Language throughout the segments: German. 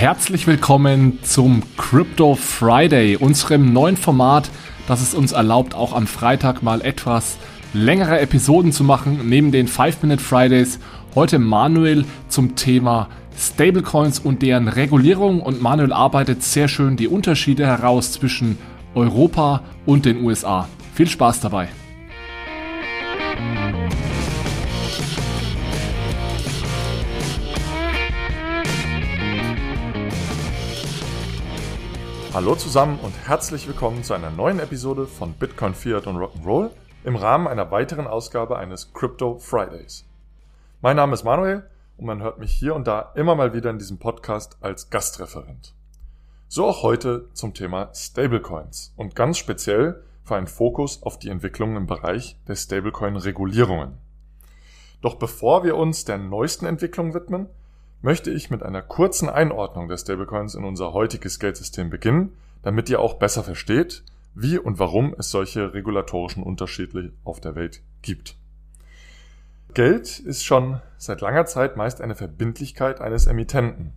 Herzlich willkommen zum Crypto Friday, unserem neuen Format, das es uns erlaubt, auch am Freitag mal etwas längere Episoden zu machen, neben den 5-Minute Fridays. Heute Manuel zum Thema Stablecoins und deren Regulierung und Manuel arbeitet sehr schön die Unterschiede heraus zwischen Europa und den USA. Viel Spaß dabei! Hallo zusammen und herzlich willkommen zu einer neuen Episode von Bitcoin, Fiat und Rock'n'Roll im Rahmen einer weiteren Ausgabe eines Crypto Fridays. Mein Name ist Manuel und man hört mich hier und da immer mal wieder in diesem Podcast als Gastreferent. So auch heute zum Thema Stablecoins und ganz speziell für einen Fokus auf die Entwicklungen im Bereich der Stablecoin-Regulierungen. Doch bevor wir uns der neuesten Entwicklung widmen, möchte ich mit einer kurzen Einordnung der Stablecoins in unser heutiges Geldsystem beginnen, damit ihr auch besser versteht, wie und warum es solche regulatorischen Unterschiede auf der Welt gibt. Geld ist schon seit langer Zeit meist eine Verbindlichkeit eines Emittenten.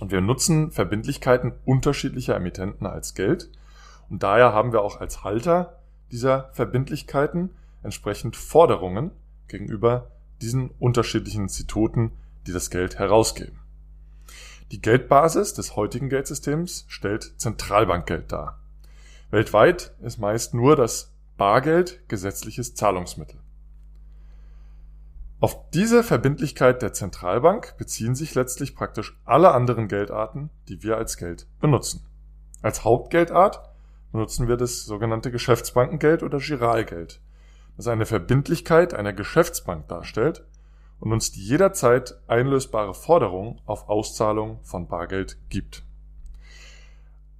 Und wir nutzen Verbindlichkeiten unterschiedlicher Emittenten als Geld. Und daher haben wir auch als Halter dieser Verbindlichkeiten entsprechend Forderungen gegenüber diesen unterschiedlichen Instituten, die das Geld herausgeben. Die Geldbasis des heutigen Geldsystems stellt Zentralbankgeld dar. Weltweit ist meist nur das Bargeld gesetzliches Zahlungsmittel. Auf diese Verbindlichkeit der Zentralbank beziehen sich letztlich praktisch alle anderen Geldarten, die wir als Geld benutzen. Als Hauptgeldart benutzen wir das sogenannte Geschäftsbankengeld oder Giralgeld, das eine Verbindlichkeit einer Geschäftsbank darstellt und uns die jederzeit einlösbare Forderung auf Auszahlung von Bargeld gibt.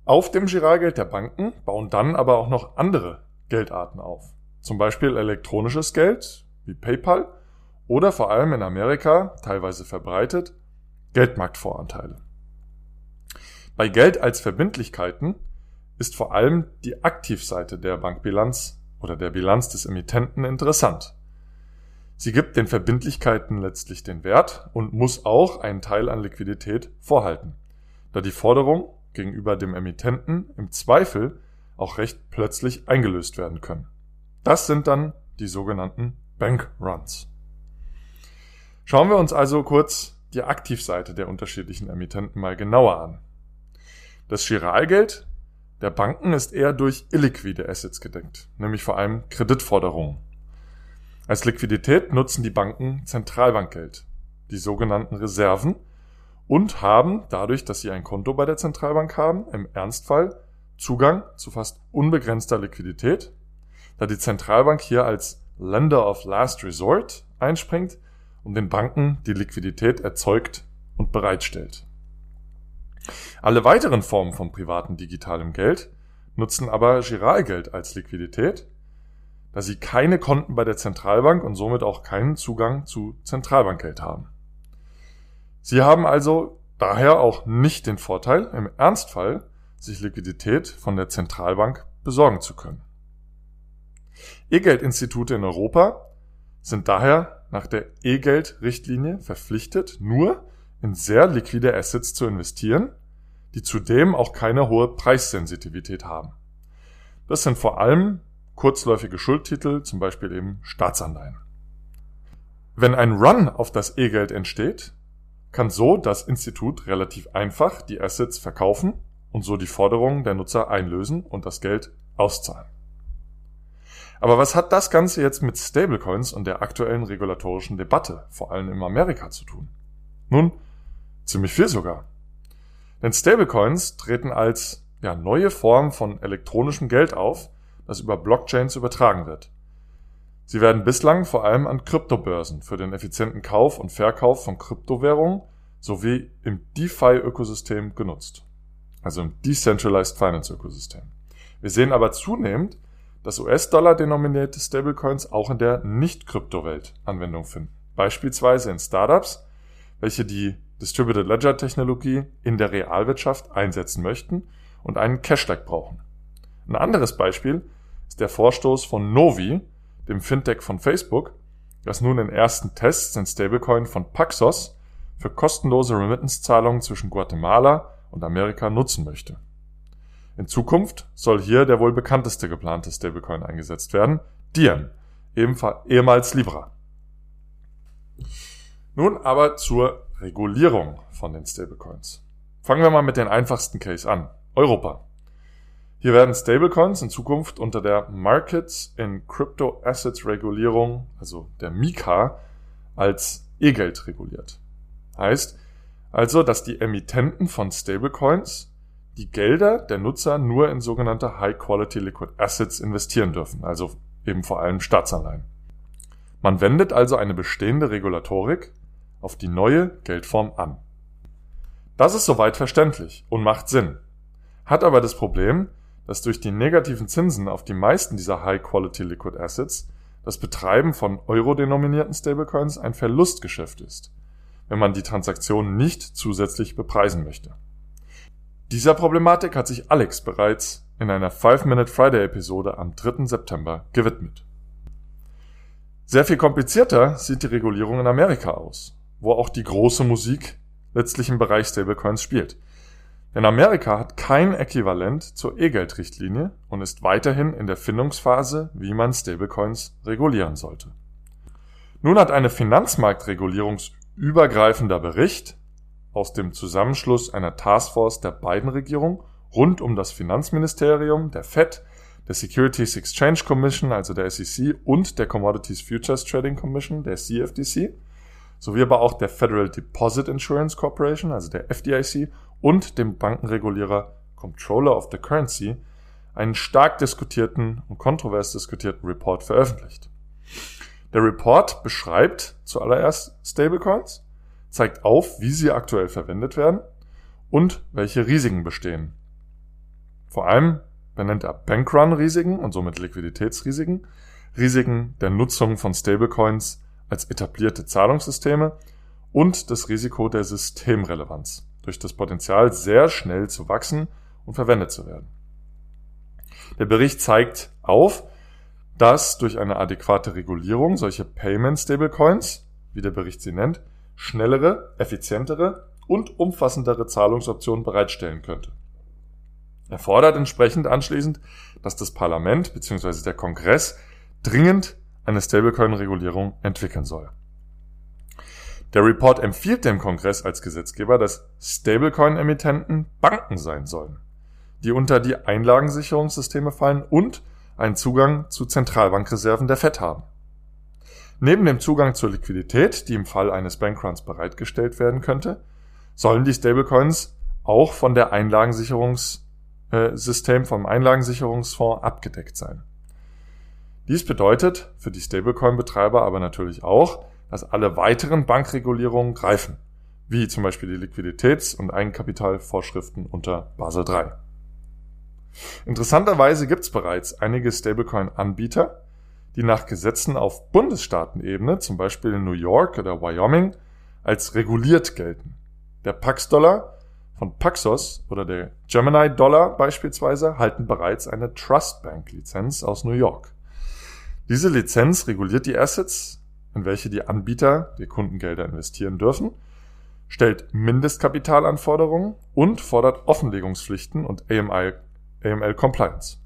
Auf dem Giralgeld der Banken bauen dann aber auch noch andere Geldarten auf. Zum Beispiel elektronisches Geld wie PayPal oder vor allem in Amerika teilweise verbreitet Geldmarktvoranteile. Bei Geld als Verbindlichkeiten ist vor allem die Aktivseite der Bankbilanz oder der Bilanz des Emittenten interessant. Sie gibt den Verbindlichkeiten letztlich den Wert und muss auch einen Teil an Liquidität vorhalten, da die Forderung gegenüber dem Emittenten im Zweifel auch recht plötzlich eingelöst werden können. Das sind dann die sogenannten Bankruns. Schauen wir uns also kurz die Aktivseite der unterschiedlichen Emittenten mal genauer an. Das Giralgeld der Banken ist eher durch illiquide Assets gedeckt, nämlich vor allem Kreditforderungen. Als Liquidität nutzen die Banken Zentralbankgeld, die sogenannten Reserven, und haben, dadurch, dass sie ein Konto bei der Zentralbank haben, im Ernstfall Zugang zu fast unbegrenzter Liquidität, da die Zentralbank hier als Lender of Last Resort einspringt und den Banken die Liquidität erzeugt und bereitstellt. Alle weiteren Formen von privaten digitalem Geld nutzen aber Giralgeld als Liquidität da sie keine Konten bei der Zentralbank und somit auch keinen Zugang zu Zentralbankgeld haben. Sie haben also daher auch nicht den Vorteil, im Ernstfall sich Liquidität von der Zentralbank besorgen zu können. E-Geld-Institute in Europa sind daher nach der E-Geld-Richtlinie verpflichtet, nur in sehr liquide Assets zu investieren, die zudem auch keine hohe Preissensitivität haben. Das sind vor allem kurzläufige Schuldtitel, zum Beispiel eben Staatsanleihen. Wenn ein Run auf das E-Geld entsteht, kann so das Institut relativ einfach die Assets verkaufen und so die Forderungen der Nutzer einlösen und das Geld auszahlen. Aber was hat das Ganze jetzt mit Stablecoins und der aktuellen regulatorischen Debatte, vor allem in Amerika, zu tun? Nun, ziemlich viel sogar. Denn Stablecoins treten als ja, neue Form von elektronischem Geld auf, das über Blockchains übertragen wird. Sie werden bislang vor allem an Kryptobörsen für den effizienten Kauf und Verkauf von Kryptowährungen sowie im DeFi-Ökosystem genutzt, also im Decentralized Finance Ökosystem. Wir sehen aber zunehmend, dass US-Dollar-denominierte Stablecoins auch in der Nicht-Kryptowelt Anwendung finden, beispielsweise in Startups, welche die Distributed Ledger Technologie in der Realwirtschaft einsetzen möchten und einen Cash-Lag brauchen. Ein anderes Beispiel ist der Vorstoß von Novi, dem Fintech von Facebook, das nun in ersten Tests den Stablecoin von Paxos für kostenlose Remittance-Zahlungen zwischen Guatemala und Amerika nutzen möchte. In Zukunft soll hier der wohl bekannteste geplante Stablecoin eingesetzt werden, Diem, ehemals Libra. Nun aber zur Regulierung von den Stablecoins. Fangen wir mal mit den einfachsten Case an. Europa. Hier werden Stablecoins in Zukunft unter der Markets in Crypto Assets Regulierung, also der MiCA, als E-Geld reguliert. Heißt also, dass die Emittenten von Stablecoins die Gelder der Nutzer nur in sogenannte High Quality Liquid Assets investieren dürfen, also eben vor allem Staatsanleihen. Man wendet also eine bestehende Regulatorik auf die neue Geldform an. Das ist soweit verständlich und macht Sinn, hat aber das Problem, dass durch die negativen Zinsen auf die meisten dieser High Quality Liquid Assets das Betreiben von euro-denominierten Stablecoins ein Verlustgeschäft ist, wenn man die Transaktionen nicht zusätzlich bepreisen möchte. Dieser Problematik hat sich Alex bereits in einer 5-Minute Friday Episode am 3. September gewidmet. Sehr viel komplizierter sieht die Regulierung in Amerika aus, wo auch die große Musik letztlich im Bereich Stablecoins spielt. Denn Amerika hat kein Äquivalent zur E-Geld-Richtlinie und ist weiterhin in der Findungsphase, wie man Stablecoins regulieren sollte. Nun hat eine finanzmarktregulierungsübergreifender Bericht aus dem Zusammenschluss einer Taskforce der beiden Regierungen rund um das Finanzministerium, der Fed, der Securities Exchange Commission, also der SEC, und der Commodities Futures Trading Commission, der CFTC, sowie aber auch der Federal Deposit Insurance Corporation, also der FDIC, und dem Bankenregulierer Comptroller of the Currency einen stark diskutierten und kontrovers diskutierten Report veröffentlicht. Der Report beschreibt zuallererst Stablecoins, zeigt auf, wie sie aktuell verwendet werden und welche Risiken bestehen. Vor allem benennt er Bankrun-Risiken und somit Liquiditätsrisiken, Risiken der Nutzung von Stablecoins als etablierte Zahlungssysteme und das Risiko der Systemrelevanz durch das Potenzial sehr schnell zu wachsen und verwendet zu werden. Der Bericht zeigt auf, dass durch eine adäquate Regulierung solche Payment Stablecoins, wie der Bericht sie nennt, schnellere, effizientere und umfassendere Zahlungsoptionen bereitstellen könnte. Er fordert entsprechend anschließend, dass das Parlament bzw. der Kongress dringend eine Stablecoin-Regulierung entwickeln soll. Der Report empfiehlt dem Kongress als Gesetzgeber, dass Stablecoin-Emittenten Banken sein sollen, die unter die Einlagensicherungssysteme fallen und einen Zugang zu Zentralbankreserven der Fed haben. Neben dem Zugang zur Liquidität, die im Fall eines Bankruns bereitgestellt werden könnte, sollen die Stablecoins auch von der Einlagensicherungssystem vom Einlagensicherungsfonds abgedeckt sein. Dies bedeutet für die Stablecoin-Betreiber aber natürlich auch, dass alle weiteren Bankregulierungen greifen, wie zum Beispiel die Liquiditäts- und Eigenkapitalvorschriften unter Basel III. Interessanterweise gibt es bereits einige Stablecoin-Anbieter, die nach Gesetzen auf Bundesstaatenebene, zum Beispiel in New York oder Wyoming, als reguliert gelten. Der Pax-Dollar von Paxos oder der Gemini-Dollar beispielsweise halten bereits eine Trust Bank-Lizenz aus New York. Diese Lizenz reguliert die Assets, in welche die Anbieter die Kundengelder investieren dürfen, stellt Mindestkapitalanforderungen und fordert Offenlegungspflichten und AML, AML Compliance.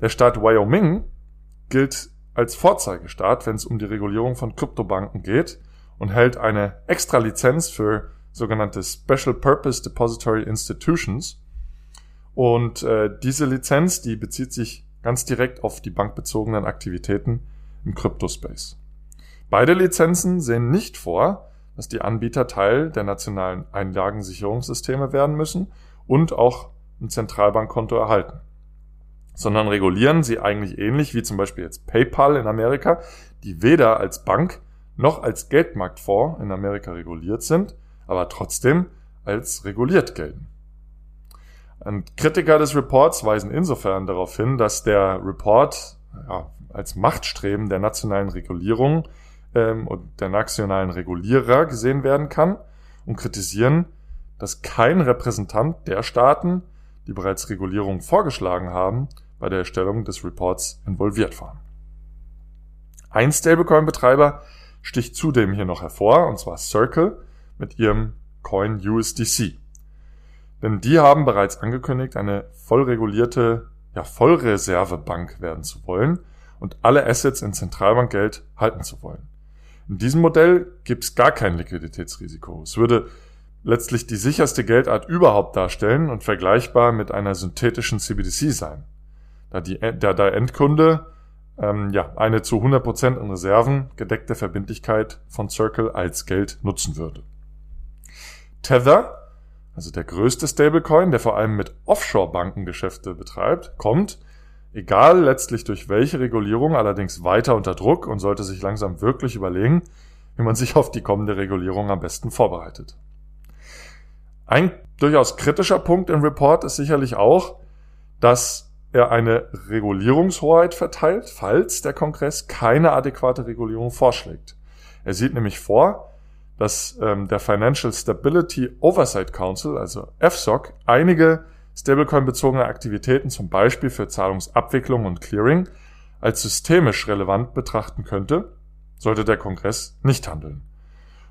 Der Staat Wyoming gilt als Vorzeigestaat, wenn es um die Regulierung von Kryptobanken geht und hält eine extra Lizenz für sogenannte Special Purpose Depository Institutions. Und äh, diese Lizenz, die bezieht sich ganz direkt auf die bankbezogenen Aktivitäten im Kryptospace. Beide Lizenzen sehen nicht vor, dass die Anbieter Teil der nationalen Einlagensicherungssysteme werden müssen und auch ein Zentralbankkonto erhalten, sondern regulieren sie eigentlich ähnlich wie zum Beispiel jetzt PayPal in Amerika, die weder als Bank noch als Geldmarktfonds in Amerika reguliert sind, aber trotzdem als reguliert gelten. Und Kritiker des Reports weisen insofern darauf hin, dass der Report ja, als Machtstreben der nationalen Regulierung ähm, und der nationalen Regulierer gesehen werden kann und kritisieren, dass kein Repräsentant der Staaten, die bereits Regulierung vorgeschlagen haben, bei der Erstellung des Reports involviert waren. Ein Stablecoin-Betreiber sticht zudem hier noch hervor, und zwar Circle mit ihrem Stablecoin USDC. Denn die haben bereits angekündigt, eine vollregulierte ja, Vollreservebank werden zu wollen und alle Assets in Zentralbankgeld halten zu wollen. In diesem Modell gibt es gar kein Liquiditätsrisiko. Es würde letztlich die sicherste Geldart überhaupt darstellen und vergleichbar mit einer synthetischen CBDC sein, da, die, da der Endkunde ähm, ja, eine zu 100% in Reserven gedeckte Verbindlichkeit von Circle als Geld nutzen würde. Tether, also der größte Stablecoin, der vor allem mit Offshore-Banken Geschäfte betreibt, kommt, egal letztlich durch welche Regulierung, allerdings weiter unter Druck und sollte sich langsam wirklich überlegen, wie man sich auf die kommende Regulierung am besten vorbereitet. Ein durchaus kritischer Punkt im Report ist sicherlich auch, dass er eine Regulierungshoheit verteilt, falls der Kongress keine adäquate Regulierung vorschlägt. Er sieht nämlich vor, dass ähm, der Financial Stability Oversight Council, also FSOC, einige Stablecoin-bezogene Aktivitäten, zum Beispiel für Zahlungsabwicklung und Clearing, als systemisch relevant betrachten könnte, sollte der Kongress nicht handeln.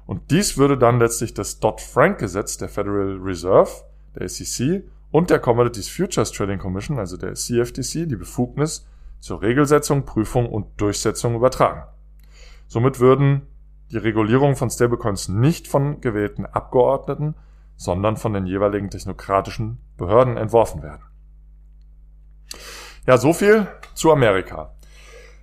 Und dies würde dann letztlich das Dodd-Frank-Gesetz der Federal Reserve, der SEC, und der Commodities Futures Trading Commission, also der CFTC, die Befugnis zur Regelsetzung, Prüfung und Durchsetzung übertragen. Somit würden die Regulierung von Stablecoins nicht von gewählten Abgeordneten, sondern von den jeweiligen technokratischen Behörden entworfen werden. Ja, so viel zu Amerika.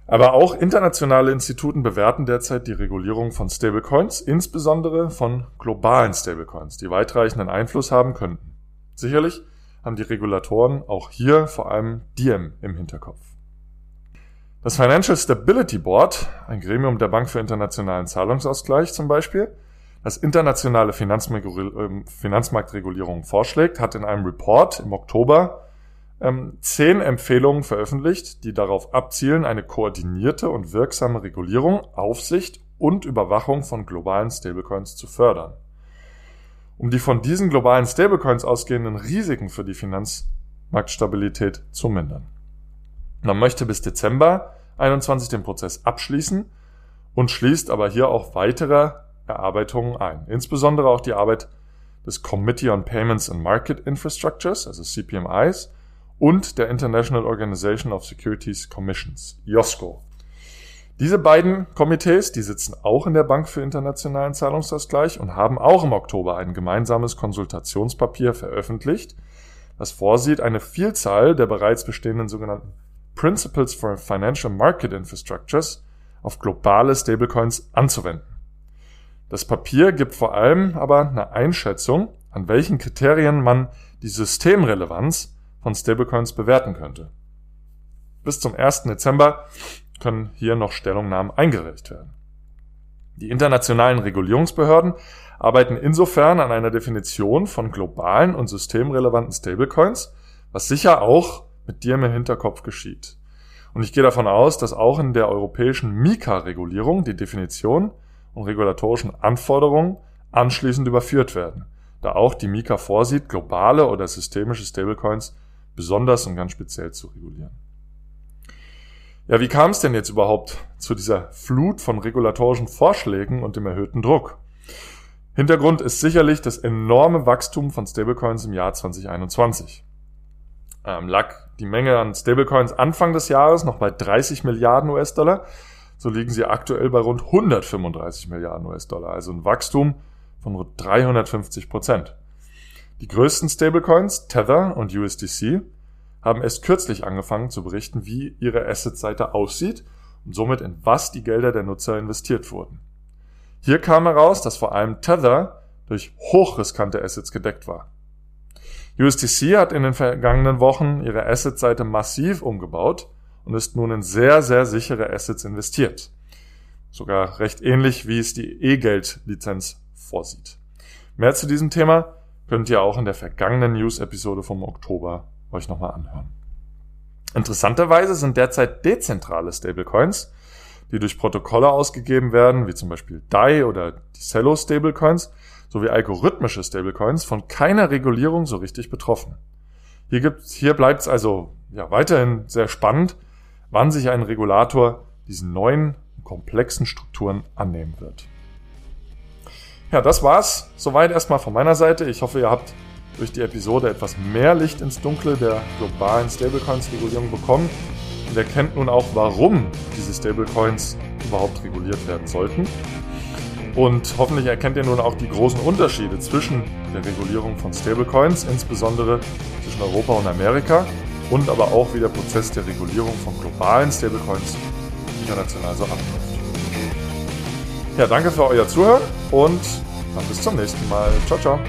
Aber auch internationale Instituten bewerten derzeit die Regulierung von Stablecoins, insbesondere von globalen Stablecoins, die weitreichenden Einfluss haben könnten. Sicherlich haben die Regulatoren auch hier vor allem Diem im Hinterkopf. Das Financial Stability Board, ein Gremium der Bank für internationalen Zahlungsausgleich zum Beispiel, das internationale ähm, Finanzmarktregulierung vorschlägt, hat in einem Report im Oktober ähm, zehn Empfehlungen veröffentlicht, die darauf abzielen, eine koordinierte und wirksame Regulierung, Aufsicht und Überwachung von globalen Stablecoins zu fördern. Um die von diesen globalen Stablecoins ausgehenden Risiken für die Finanzmarktstabilität zu mindern. Man möchte bis Dezember 21 den Prozess abschließen und schließt aber hier auch weitere Erarbeitungen ein. Insbesondere auch die Arbeit des Committee on Payments and Market Infrastructures, also CPMIs, und der International Organization of Securities Commissions, IOSCO. Diese beiden Komitees, die sitzen auch in der Bank für internationalen Zahlungsausgleich und haben auch im Oktober ein gemeinsames Konsultationspapier veröffentlicht, das vorsieht, eine Vielzahl der bereits bestehenden sogenannten Principles for Financial Market Infrastructures auf globale Stablecoins anzuwenden. Das Papier gibt vor allem aber eine Einschätzung, an welchen Kriterien man die Systemrelevanz von Stablecoins bewerten könnte. Bis zum 1. Dezember können hier noch Stellungnahmen eingereicht werden. Die internationalen Regulierungsbehörden arbeiten insofern an einer Definition von globalen und systemrelevanten Stablecoins, was sicher auch mit dir im Hinterkopf geschieht. Und ich gehe davon aus, dass auch in der europäischen Mika-Regulierung die Definition und regulatorischen Anforderungen anschließend überführt werden, da auch die Mika vorsieht, globale oder systemische Stablecoins besonders und ganz speziell zu regulieren. Ja, wie kam es denn jetzt überhaupt zu dieser Flut von regulatorischen Vorschlägen und dem erhöhten Druck? Hintergrund ist sicherlich das enorme Wachstum von Stablecoins im Jahr 2021. Ähm, lag die Menge an Stablecoins Anfang des Jahres noch bei 30 Milliarden US-Dollar, so liegen sie aktuell bei rund 135 Milliarden US-Dollar, also ein Wachstum von rund 350 Prozent. Die größten Stablecoins, Tether und USDC, haben erst kürzlich angefangen zu berichten, wie ihre Asset-Seite aussieht und somit in was die Gelder der Nutzer investiert wurden. Hier kam heraus, dass vor allem Tether durch hochriskante Assets gedeckt war. USDC hat in den vergangenen Wochen ihre Asset-Seite massiv umgebaut und ist nun in sehr, sehr sichere Assets investiert. Sogar recht ähnlich, wie es die E-Geld-Lizenz vorsieht. Mehr zu diesem Thema könnt ihr auch in der vergangenen News-Episode vom Oktober euch nochmal anhören. Interessanterweise sind derzeit dezentrale Stablecoins, die durch Protokolle ausgegeben werden, wie zum Beispiel DAI oder die Cello Stablecoins, sowie algorithmische Stablecoins von keiner Regulierung so richtig betroffen. Hier, hier bleibt es also ja, weiterhin sehr spannend, wann sich ein Regulator diesen neuen komplexen Strukturen annehmen wird. Ja, das war's. Soweit erstmal von meiner Seite. Ich hoffe, ihr habt durch die Episode etwas mehr Licht ins Dunkle der globalen Stablecoins-Regulierung bekommen und erkennt nun auch, warum diese Stablecoins überhaupt reguliert werden sollten. Und hoffentlich erkennt ihr nun auch die großen Unterschiede zwischen der Regulierung von Stablecoins, insbesondere zwischen Europa und Amerika, und aber auch, wie der Prozess der Regulierung von globalen Stablecoins international so abläuft. Ja, danke für euer Zuhören und dann bis zum nächsten Mal. Ciao, ciao.